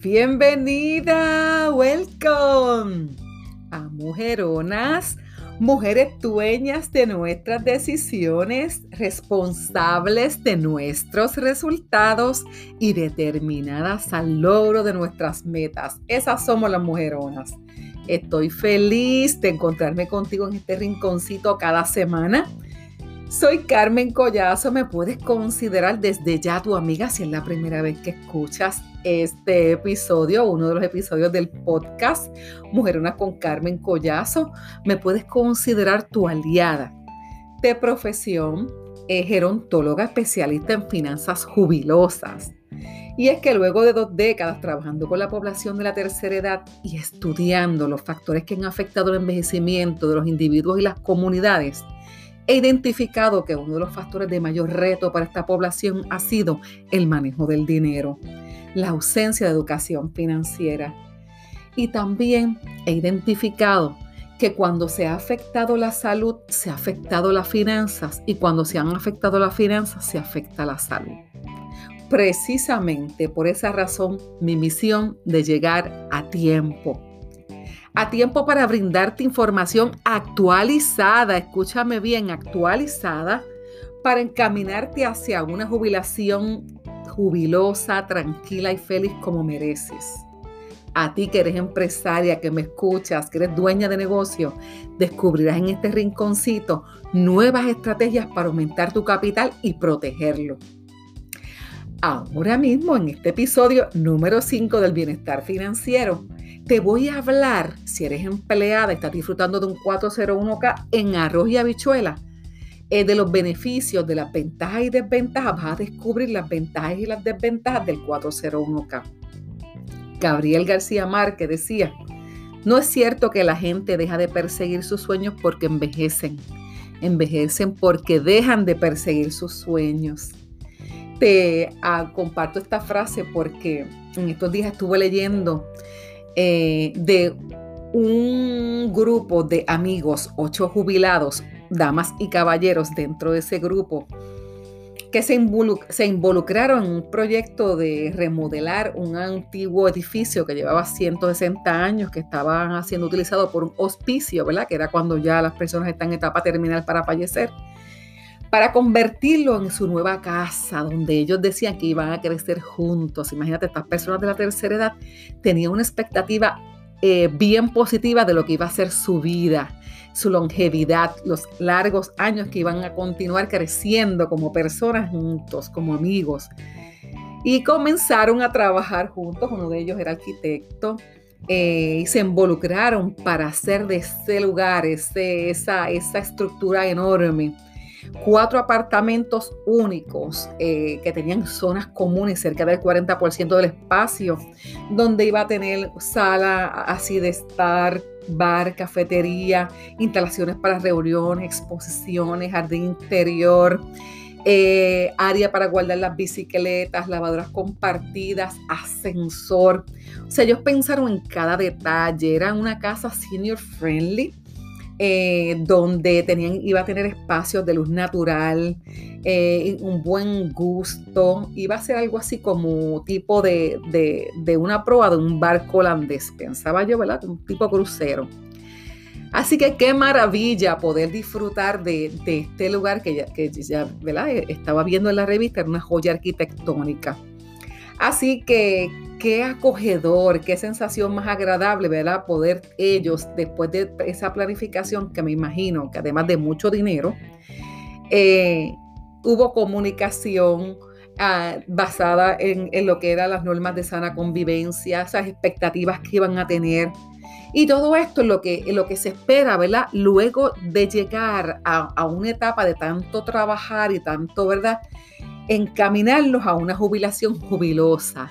Bienvenida, welcome a Mujeronas, mujeres dueñas de nuestras decisiones, responsables de nuestros resultados y determinadas al logro de nuestras metas. Esas somos las mujeronas. Estoy feliz de encontrarme contigo en este rinconcito cada semana soy Carmen Collazo, me puedes considerar desde ya tu amiga si es la primera vez que escuchas este episodio, uno de los episodios del podcast Mujerona con Carmen Collazo. Me puedes considerar tu aliada de profesión, es gerontóloga especialista en finanzas jubilosas. Y es que luego de dos décadas trabajando con la población de la tercera edad y estudiando los factores que han afectado el envejecimiento de los individuos y las comunidades, He identificado que uno de los factores de mayor reto para esta población ha sido el manejo del dinero, la ausencia de educación financiera. Y también he identificado que cuando se ha afectado la salud, se ha afectado las finanzas y cuando se han afectado las finanzas, se afecta la salud. Precisamente por esa razón, mi misión de llegar a tiempo a tiempo para brindarte información actualizada, escúchame bien, actualizada, para encaminarte hacia una jubilación jubilosa, tranquila y feliz como mereces. A ti que eres empresaria, que me escuchas, que eres dueña de negocio, descubrirás en este rinconcito nuevas estrategias para aumentar tu capital y protegerlo. Ahora mismo, en este episodio número 5 del bienestar financiero, te voy a hablar, si eres empleada, estás disfrutando de un 401k en arroz y habichuela, eh, de los beneficios, de las ventajas y desventajas. Vas a descubrir las ventajas y las desventajas del 401k. Gabriel García Márquez decía, no es cierto que la gente deja de perseguir sus sueños porque envejecen. Envejecen porque dejan de perseguir sus sueños. Te ah, comparto esta frase porque en estos días estuve leyendo eh, de un grupo de amigos, ocho jubilados, damas y caballeros dentro de ese grupo, que se, se, involucraron en un proyecto de remodelar un antiguo edificio que llevaba 160 años, que estaba siendo utilizado por un hospicio, ¿verdad? Que era cuando ya las personas están en etapa terminal para fallecer, para convertirlo en su nueva casa, donde ellos decían que iban a crecer juntos. Imagínate, estas personas de la tercera edad tenían una expectativa eh, bien positiva de lo que iba a ser su vida, su longevidad, los largos años que iban a continuar creciendo como personas juntos, como amigos. Y comenzaron a trabajar juntos, uno de ellos era arquitecto, eh, y se involucraron para hacer de ese lugar, esa, esa estructura enorme, cuatro apartamentos únicos eh, que tenían zonas comunes, cerca del 40% del espacio, donde iba a tener sala así de estar, bar, cafetería, instalaciones para reuniones, exposiciones, jardín interior. Eh, área para guardar las bicicletas, lavadoras compartidas, ascensor. O sea, ellos pensaron en cada detalle. Era una casa senior friendly eh, donde tenían, iba a tener espacios de luz natural, eh, un buen gusto, iba a ser algo así como tipo de, una proa de un barco holandés, pensaba yo, ¿verdad? Un tipo crucero. Así que qué maravilla poder disfrutar de, este lugar que ya, que ya ¿verdad? estaba viendo en la revista, era una joya arquitectónica. Así que qué acogedor, qué sensación más agradable, ¿verdad? Poder ellos, después de esa planificación, que me imagino que además de mucho dinero, eh, hubo comunicación ah, basada en, lo que eran las normas de sana convivencia, esas expectativas que iban a tener. Y todo esto es lo que, lo que se espera, ¿verdad? Luego de llegar a, a una etapa de tanto trabajar y tanto, ¿verdad? Encaminarlos a una jubilación jubilosa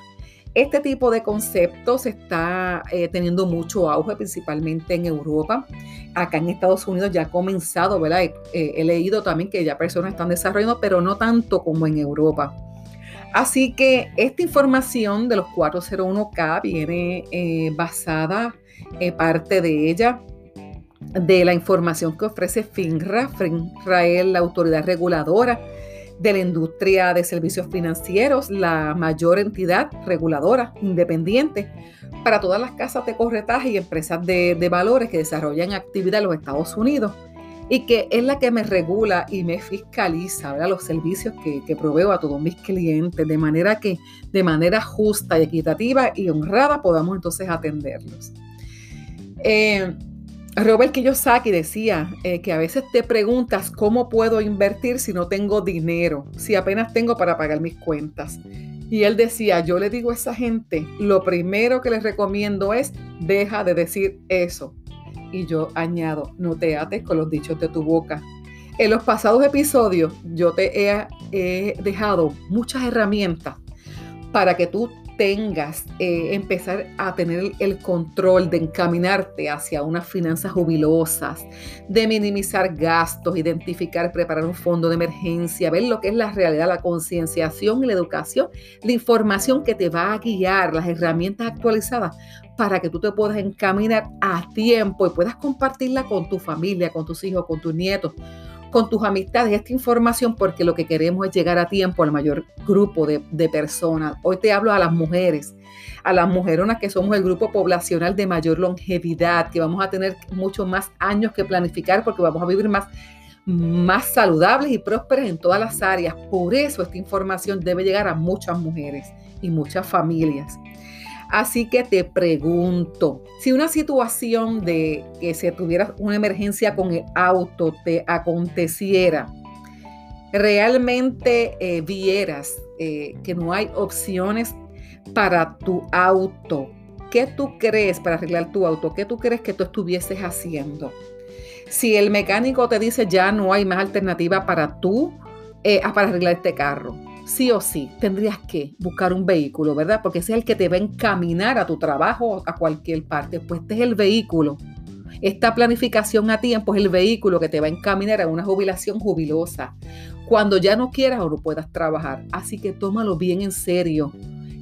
este tipo de conceptos está eh, teniendo mucho auge, principalmente en Europa. Acá en Estados Unidos ya ha comenzado, ¿verdad? Eh, he leído también que ya personas están desarrollando, pero no tanto como en Europa. Así que esta información de los 401k viene eh, basada, parte de ella, de la información que ofrece FINRA, FINRA es la autoridad reguladora de la industria de servicios financieros, la mayor entidad reguladora independiente para todas las casas de corretaje y empresas de, valores que desarrollan actividad en los Estados Unidos y que es la que me regula y me fiscaliza los servicios que, proveo a todos mis clientes, de manera que de manera justa y equitativa y honrada podamos entonces atenderlos. Eh, Robert Kiyosaki decía eh, que a veces te preguntas cómo puedo invertir si no tengo dinero, si apenas tengo para pagar mis cuentas. Y él decía, yo le digo a esa gente, lo primero que les recomiendo es, deja de decir eso. Y yo añado, no te ates con los dichos de tu boca. En los pasados episodios yo te he, he dejado muchas herramientas para que tú tengas, eh, empezar a tener el control de encaminarte hacia unas finanzas jubilosas, de minimizar gastos, identificar, preparar un fondo de emergencia, ver lo que es la realidad, la concienciación y la educación, la información que te va a guiar, las herramientas actualizadas para que tú te puedas encaminar a tiempo y puedas compartirla con tu familia, con tus hijos, con tus nietos con tus amistades esta información porque lo que queremos es llegar a tiempo al mayor grupo de, personas. Hoy te hablo a las mujeres, a las mujeronas que somos el grupo poblacional de mayor longevidad, que vamos a tener muchos más años que planificar porque vamos a vivir más, más saludables y prósperas en todas las áreas. Por eso esta información debe llegar a muchas mujeres y muchas familias. Así que te pregunto, si una situación de que se tuviera una emergencia con el auto te aconteciera, realmente eh, vieras eh, que no hay opciones para tu auto, ¿qué tú crees para arreglar tu auto? ¿Qué tú crees que tú estuvieses haciendo? Si el mecánico te dice ya no hay más alternativa para tú, eh, para arreglar este carro, sí o sí tendrías que buscar un vehículo, ¿verdad? Porque ese es el que te va a encaminar a tu trabajo, a cualquier parte. Pues este es el vehículo. Esta planificación a tiempo es el vehículo que te va a encaminar a una jubilación jubilosa. Cuando ya no quieras o no puedas trabajar. Así que tómalo bien en serio,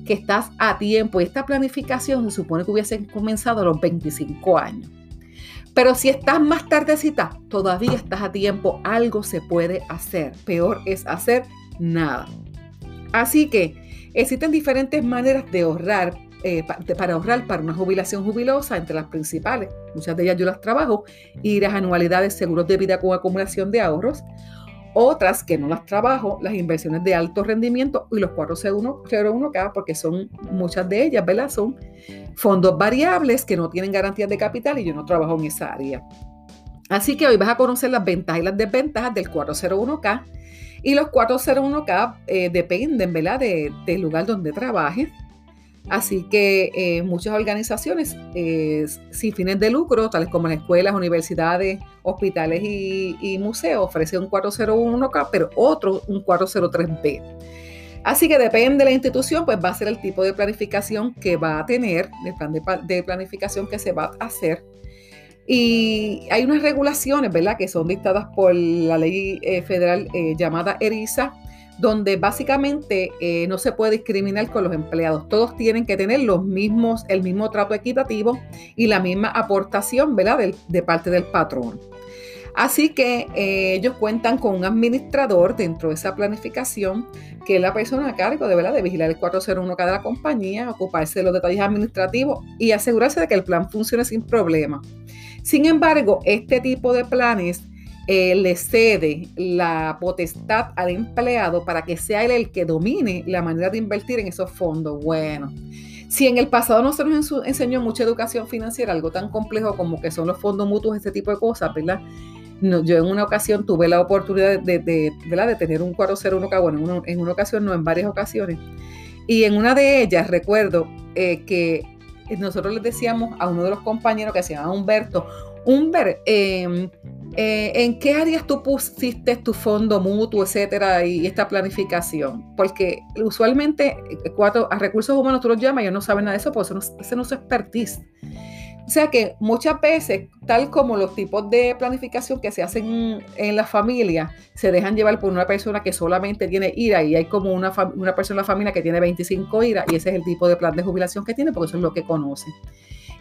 que estás a tiempo. Esta planificación se supone que hubiese comenzado a los 25 años. Pero si estás más tardecita, todavía estás a tiempo, algo se puede hacer. Peor es hacer nada. Así que existen diferentes maneras de ahorrar, eh, para ahorrar para una jubilación jubilosa, entre las principales, muchas de ellas yo las trabajo, y las anualidades, seguros de vida con acumulación de ahorros. Otras que no las trabajo, las inversiones de alto rendimiento y los 401k, porque son muchas de ellas, ¿verdad? Son fondos variables que no tienen garantías de capital y yo no trabajo en esa área. Así que hoy vas a conocer las ventajas y las desventajas del 401k y los 401k eh, dependen, ¿verdad?, del lugar donde trabajes. Así que eh, muchas organizaciones eh, sin fines de lucro, tales como las escuelas, universidades, hospitales y, museos, ofrecen un 401k, pero otro un 403b. Así que depende de la institución, pues va a ser el tipo de planificación que va a tener, el plan de planificación que se va a hacer. Y hay unas regulaciones, ¿verdad?, que son dictadas por la ley eh, federal eh, llamada ERISA, donde básicamente eh, no se puede discriminar con los empleados. Todos tienen que tener los mismos, el mismo trato equitativo y la misma aportación, ¿verdad?, de, parte del patrón. Así que ellos cuentan con un administrador dentro de esa planificación, que es la persona a cargo de, ¿verdad? de vigilar el 401K de la compañía, ocuparse de los detalles administrativos y asegurarse de que el plan funcione sin problema. Sin embargo, este tipo de planes eh, le cede la potestad al empleado para que sea él el que domine la manera de invertir en esos fondos. Bueno, si en el pasado no se nos enseñó mucha educación financiera, algo tan complejo como que son los fondos mutuos, este tipo de cosas, ¿verdad? yo en una ocasión tuve la oportunidad de, de, tener un 401k, bueno, en una, ocasión, no, en varias ocasiones. Y en una de ellas recuerdo eh, que nosotros les decíamos a uno de los compañeros que se llama Humberto, Humber, em, eh, ¿en qué áreas tú pusiste tu fondo mutuo, etcétera, y esta planificación? Porque usualmente eh, cuatro, a recursos humanos tú los llamas ellos no saben nada de eso, porque eso no, ese no es expertise. O sea que muchas veces, tal como los tipos de planificación que se hacen en la familia, se dejan llevar por una persona que solamente tiene ira y hay como una, una persona en la familia que tiene 25 ira y ese es el tipo de plan de jubilación que tiene porque eso es lo que conoce.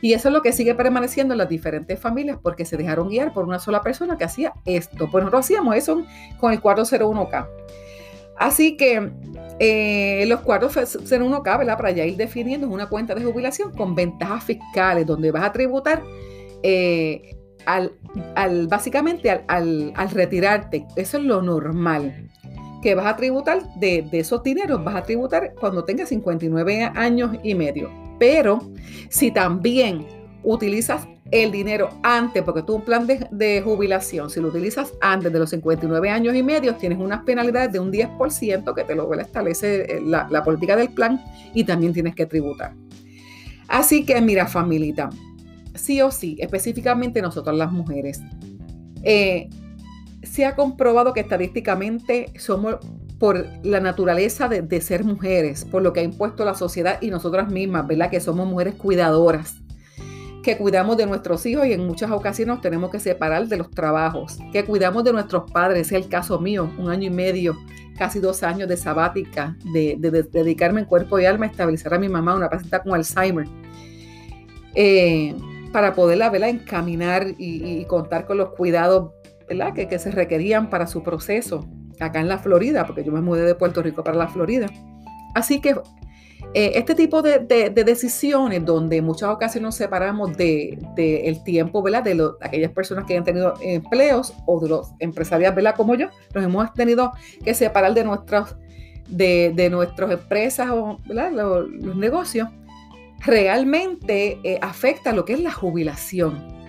Y eso es lo que sigue permaneciendo en las diferentes familias porque se dejaron guiar por una sola persona que hacía esto. Pues nosotros hacíamos eso con el 401k. Así que eh, los cuartos ser uno k ¿verdad? Para ya ir definiendo, es una cuenta de jubilación con ventajas fiscales, donde vas a tributar eh, al, básicamente al, retirarte. Eso es lo normal. Que vas a tributar de, de esos dineros, vas a tributar cuando tengas 59 años y medio. Pero si también utilizas el dinero antes, porque tú un plan de, jubilación, si lo utilizas antes de los 59 años y medio, tienes unas penalidades de un 10% que te lo establece eh, la, la política del plan y también tienes que tributar. Así que mira, familita, sí o sí, específicamente nosotros las mujeres, eh, se ha comprobado que estadísticamente somos por la naturaleza de, ser mujeres, por lo que ha impuesto la sociedad y nosotras mismas, ¿verdad? Que somos mujeres cuidadoras que cuidamos de nuestros hijos y en muchas ocasiones nos tenemos que separar de los trabajos, que cuidamos de nuestros padres, es el caso mío, un año y medio, casi dos años de sabática, de, dedicarme en cuerpo y alma a estabilizar a mi mamá, una paciente con Alzheimer, eh, para poderla ¿verdad? encaminar y, contar con los cuidados ¿verdad? Que, que se requerían para su proceso acá en la Florida, porque yo me mudé de Puerto Rico para la Florida. Así que eh, este tipo de, decisiones donde muchas ocasiones nos separamos del de, tiempo ¿verdad? de aquellas personas que han tenido empleos o de los empresarios ¿verdad? como yo, nos hemos tenido que separar de nuestras de, nuestras empresas o los, negocios, realmente eh, afecta lo que es la jubilación.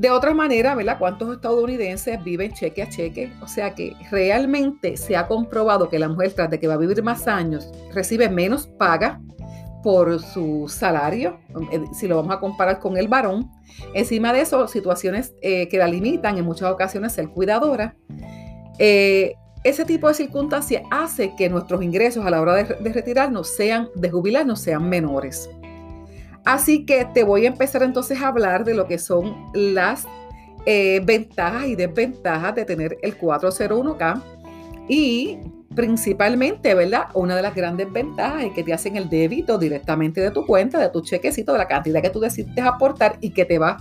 De otra manera, ¿verdad? ¿Cuántos estadounidenses viven cheque a cheque? O sea que realmente se ha comprobado que la mujer, tras de que va a vivir más años, recibe menos paga por su salario, eh, si lo vamos a comparar con el varón. Encima de eso, situaciones eh, que la limitan en muchas ocasiones ser cuidadora. Eh, ese tipo de circunstancias hace que nuestros ingresos a la hora de, de retirarnos sean, de jubilarnos, sean menores. Así que te voy a empezar entonces a hablar de lo que son las eh, ventajas y desventajas de tener el 401k y principalmente, ¿verdad? Una de las grandes ventajas es que te hacen el débito directamente de tu cuenta, de tu chequecito, de la cantidad que tú decides aportar y que te va,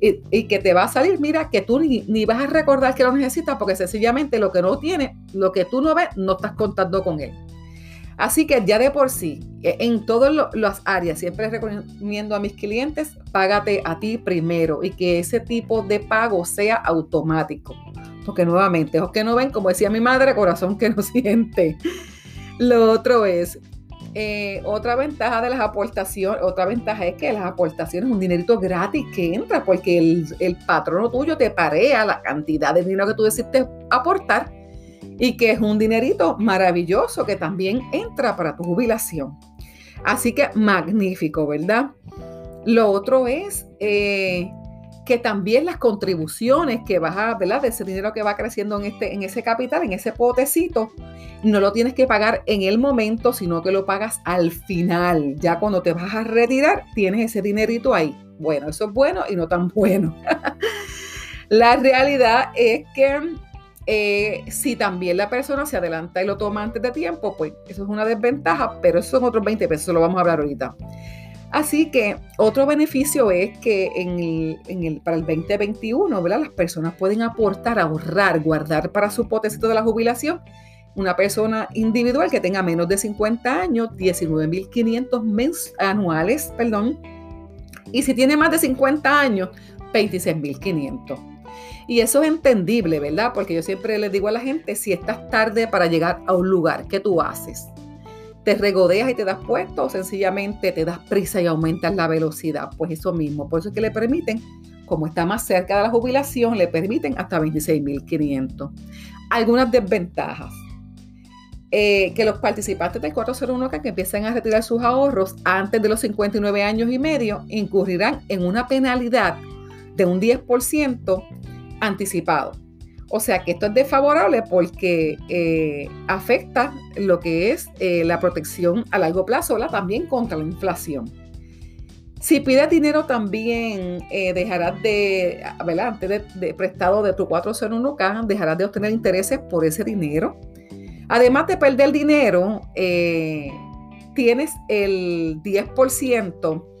y, que te va a salir, mira, que tú ni, ni, vas a recordar que lo necesitas porque sencillamente lo que no tiene, lo que tú no ves, no estás contando con él. Así que ya de por sí, en todas las áreas, siempre recomiendo a mis clientes, págate a ti primero y que ese tipo de pago sea automático. Porque nuevamente, ojos que no ven, como decía mi madre, corazón que no siente. Lo otro es, eh, otra ventaja de las aportaciones, otra ventaja es que las aportaciones es un dinerito gratis que entra porque el, el patrono tuyo te parea la cantidad de dinero que tú decidiste aportar y que es un dinerito maravilloso que también entra para tu jubilación. Así que magnífico, ¿verdad? Lo otro es eh, que también las contribuciones que vas a, ¿verdad? De ese dinero que va creciendo en, este, en ese capital, en ese potecito, no lo tienes que pagar en el momento, sino que lo pagas al final. Ya cuando te vas a retirar, tienes ese dinerito ahí. Bueno, eso es bueno y no tan bueno. la realidad es que eh, si también la persona se adelanta y lo toma antes de tiempo, pues eso es una desventaja, pero esos son otros 20 pesos, eso lo vamos a hablar ahorita. Así que otro beneficio es que para el 2021, ¿verdad? Las personas pueden aportar, ahorrar, guardar para su potecito de la jubilación. Una persona individual que tenga menos de 50 años, 19.500 anuales, perdón. Y si tiene más de 50 años, 26.500. Y eso es entendible, ¿verdad? Porque yo siempre les digo a la gente, si estás tarde para llegar a un lugar, ¿qué tú haces? ¿Te regodeas y te das puesto o sencillamente te das prisa y aumentas la velocidad? Pues eso mismo, por eso es que le permiten, como está más cerca de la jubilación, le permiten hasta 26.500. Algunas desventajas. Eh, que los participantes del 401k que empiezan a retirar sus ahorros antes de los 59 años y medio incurrirán en una penalidad de un 10% anticipado. O sea que esto es desfavorable porque eh, afecta lo que es eh, la protección a largo plazo, también contra la inflación. Si pides dinero también eh, dejarás de, ¿verdad? Antes de, prestado de tu 401k, dejarás de obtener intereses por ese dinero. Además de perder dinero, tienes el 10%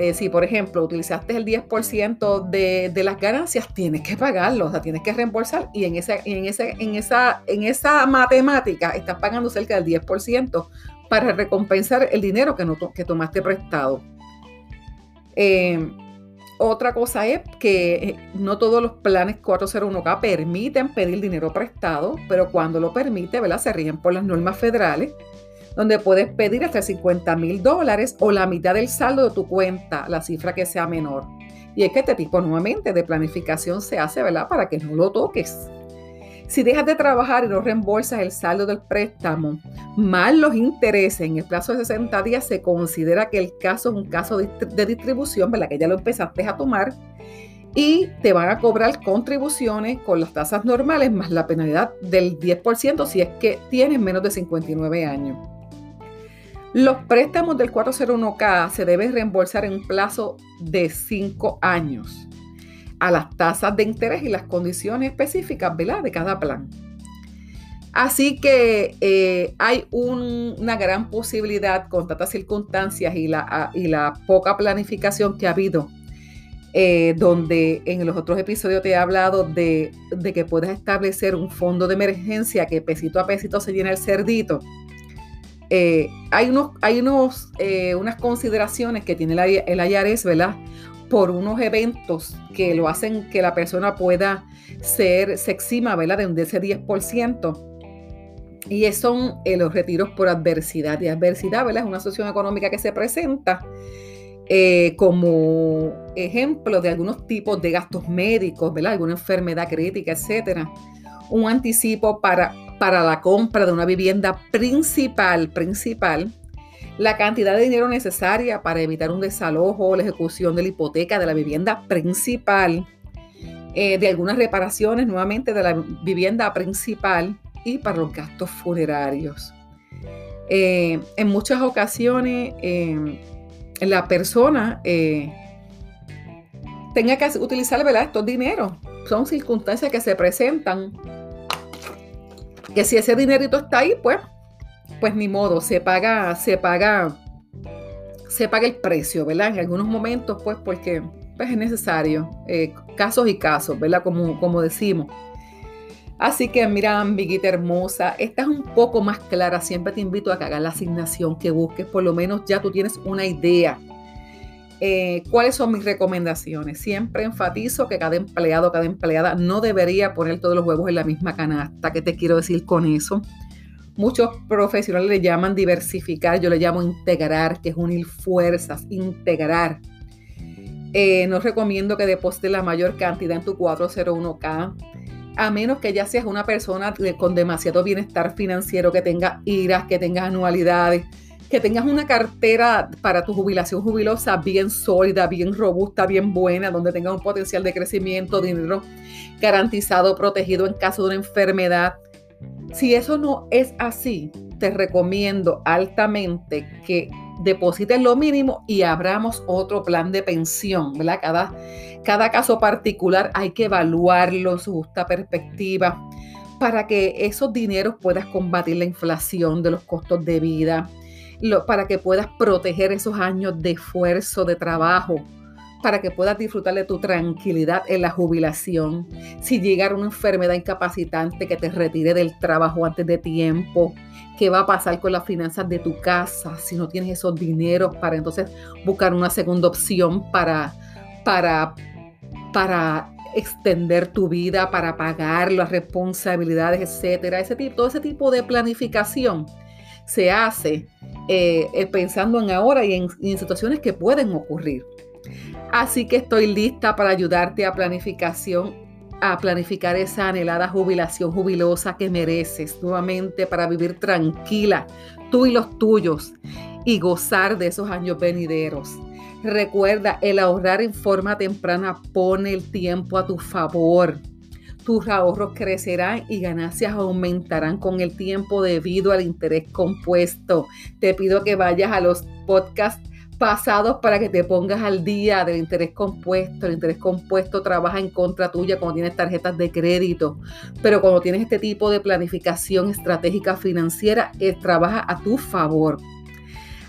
Eh, si, por ejemplo, utilizaste el 10% de, de, las ganancias, tienes que pagarlo, o sea, tienes que reembolsar y en, esa, en, ese, en, esa, en esa matemática estás pagando cerca del 10% para recompensar el dinero que, no, que tomaste prestado. Eh, otra cosa es que eh, no todos los planes 401k permiten pedir dinero prestado, pero cuando lo permite, ¿verdad? Se ríen por las normas federales, donde puedes pedir hasta 50 mil dólares o la mitad del saldo de tu cuenta, la cifra que sea menor. Y es que este tipo nuevamente de planificación se hace, ¿verdad? Para que no lo toques. Si dejas de trabajar y no reembolsas el saldo del préstamo, más los intereses en el plazo de 60 días, se considera que el caso es un caso de, distribución, ¿verdad? Que ya lo empezaste a tomar y te van a cobrar contribuciones con las tasas normales más la penalidad del 10% si es que tienes menos de 59 años. Los préstamos del 401k se deben reembolsar en un plazo de 5 años a las tasas de interés y las condiciones específicas ¿verdad? de cada plan. Así que eh, hay una gran posibilidad con tantas circunstancias y la, la poca planificación que ha habido, eh, donde en los otros episodios te he hablado de, que puedes establecer un fondo de emergencia que pesito a pesito se llena el cerdito. Eh, hay unos, hay unos, unas consideraciones que tiene el, el ¿verdad? por unos eventos que lo hacen que la persona pueda ser, se exima, ¿verdad? De ese 10%. Y son eh, los retiros por adversidad. Y adversidad, ¿verdad? Es una situación económica que se presenta eh, como ejemplo de algunos tipos de gastos médicos, ¿verdad? Alguna enfermedad crítica, etcétera. Un anticipo para, para la compra de una vivienda principal, principal, la cantidad de dinero necesaria para evitar un desalojo la ejecución de la hipoteca de la vivienda principal, eh, de algunas reparaciones nuevamente de la vivienda principal y para los gastos funerarios. Eh, en muchas ocasiones eh, la persona tenga que utilizar ¿verdad? estos dineros. Son circunstancias que se presentan que si ese dinerito está ahí, pues pues ni modo, se paga, se paga, se paga el precio, ¿verdad? En algunos momentos, pues porque pues, es necesario, eh, casos y casos, ¿verdad? Como, como decimos. Así que mira, amiguita hermosa, esta es un poco más clara. Siempre te invito a que hagas la asignación, que busques, por lo menos ya tú tienes una idea. Eh, ¿Cuáles son mis recomendaciones? Siempre enfatizo que cada empleado, cada empleada no debería poner todos los huevos en la misma canasta. ¿Qué te quiero decir con eso? Muchos profesionales le llaman diversificar, yo le llamo integrar, que es unir fuerzas, integrar. Eh, no recomiendo que deposites la mayor cantidad en tu 401k, a menos que ya seas una persona con demasiado bienestar financiero, que tenga iras, que tengas anualidades, que tengas una cartera para tu jubilación jubilosa bien sólida, bien robusta, bien buena, donde tengas un potencial de crecimiento, dinero garantizado, protegido en caso de una enfermedad si eso no es así, te recomiendo altamente que deposites lo mínimo y abramos otro plan de pensión, ¿verdad? Cada, cada caso particular hay que evaluarlo, su justa perspectiva, para que esos dineros puedas combatir la inflación de los costos de vida, para que puedas proteger esos años de esfuerzo, de trabajo, para que puedas disfrutar de tu tranquilidad en la jubilación. Si llegara una enfermedad incapacitante que te retire del trabajo antes de tiempo, ¿qué va a pasar con las finanzas de tu casa si no tienes esos dineros para entonces buscar una segunda opción para, para, para extender tu vida, para pagar las responsabilidades, etcétera? Ese todo ese tipo de planificación se hace eh, eh, pensando en ahora y en situaciones que pueden ocurrir. Así que estoy lista para ayudarte a planificación, a planificar esa anhelada jubilación jubilosa que mereces nuevamente para vivir tranquila, tú y los tuyos, y gozar de esos años venideros. Recuerda, el ahorrar en forma temprana pone el tiempo a tu favor. Tus ahorros crecerán y ganancias aumentarán con el tiempo debido al interés compuesto. Te pido que vayas a los podcasts pasados para que te pongas al día del interés compuesto. El interés compuesto trabaja en contra tuya cuando tienes tarjetas de crédito, pero cuando tienes este tipo de planificación estratégica financiera, eh, trabaja a tu favor.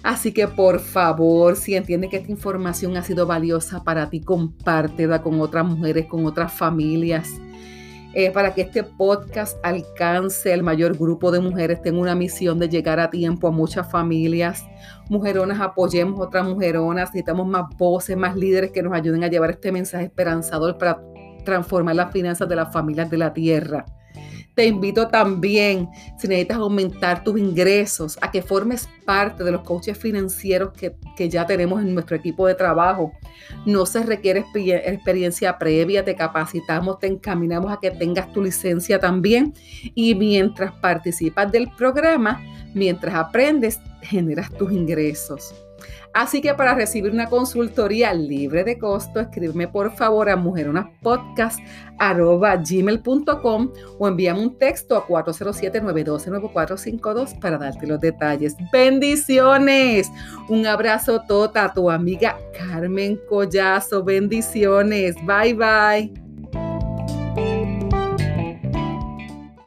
Así que por favor, si entiendes que esta información ha sido valiosa para ti, compártela con otras mujeres, con otras familias. Eh, para que este podcast alcance el mayor grupo de mujeres. Tengo una misión de llegar a tiempo a muchas familias. Mujeronas, apoyemos a otras mujeronas. Necesitamos más voces, más líderes que nos ayuden a llevar este mensaje esperanzador para transformar las finanzas de las familias de la tierra. Te invito también, si necesitas aumentar tus ingresos, a que formes parte de los coaches financieros que, que ya tenemos en nuestro equipo de trabajo. No se requiere experiencia previa, te capacitamos, te encaminamos a que tengas tu licencia también. Y mientras participas del programa, mientras aprendes, generas tus ingresos. Así que para recibir una consultoría libre de costo, escríbeme por favor a mujeronaspodcast.gmail.com o envíame un texto a 407-912-9452 para darte los detalles. Bendiciones. Un abrazo tota a tu amiga Carmen Collazo. Bendiciones. Bye bye.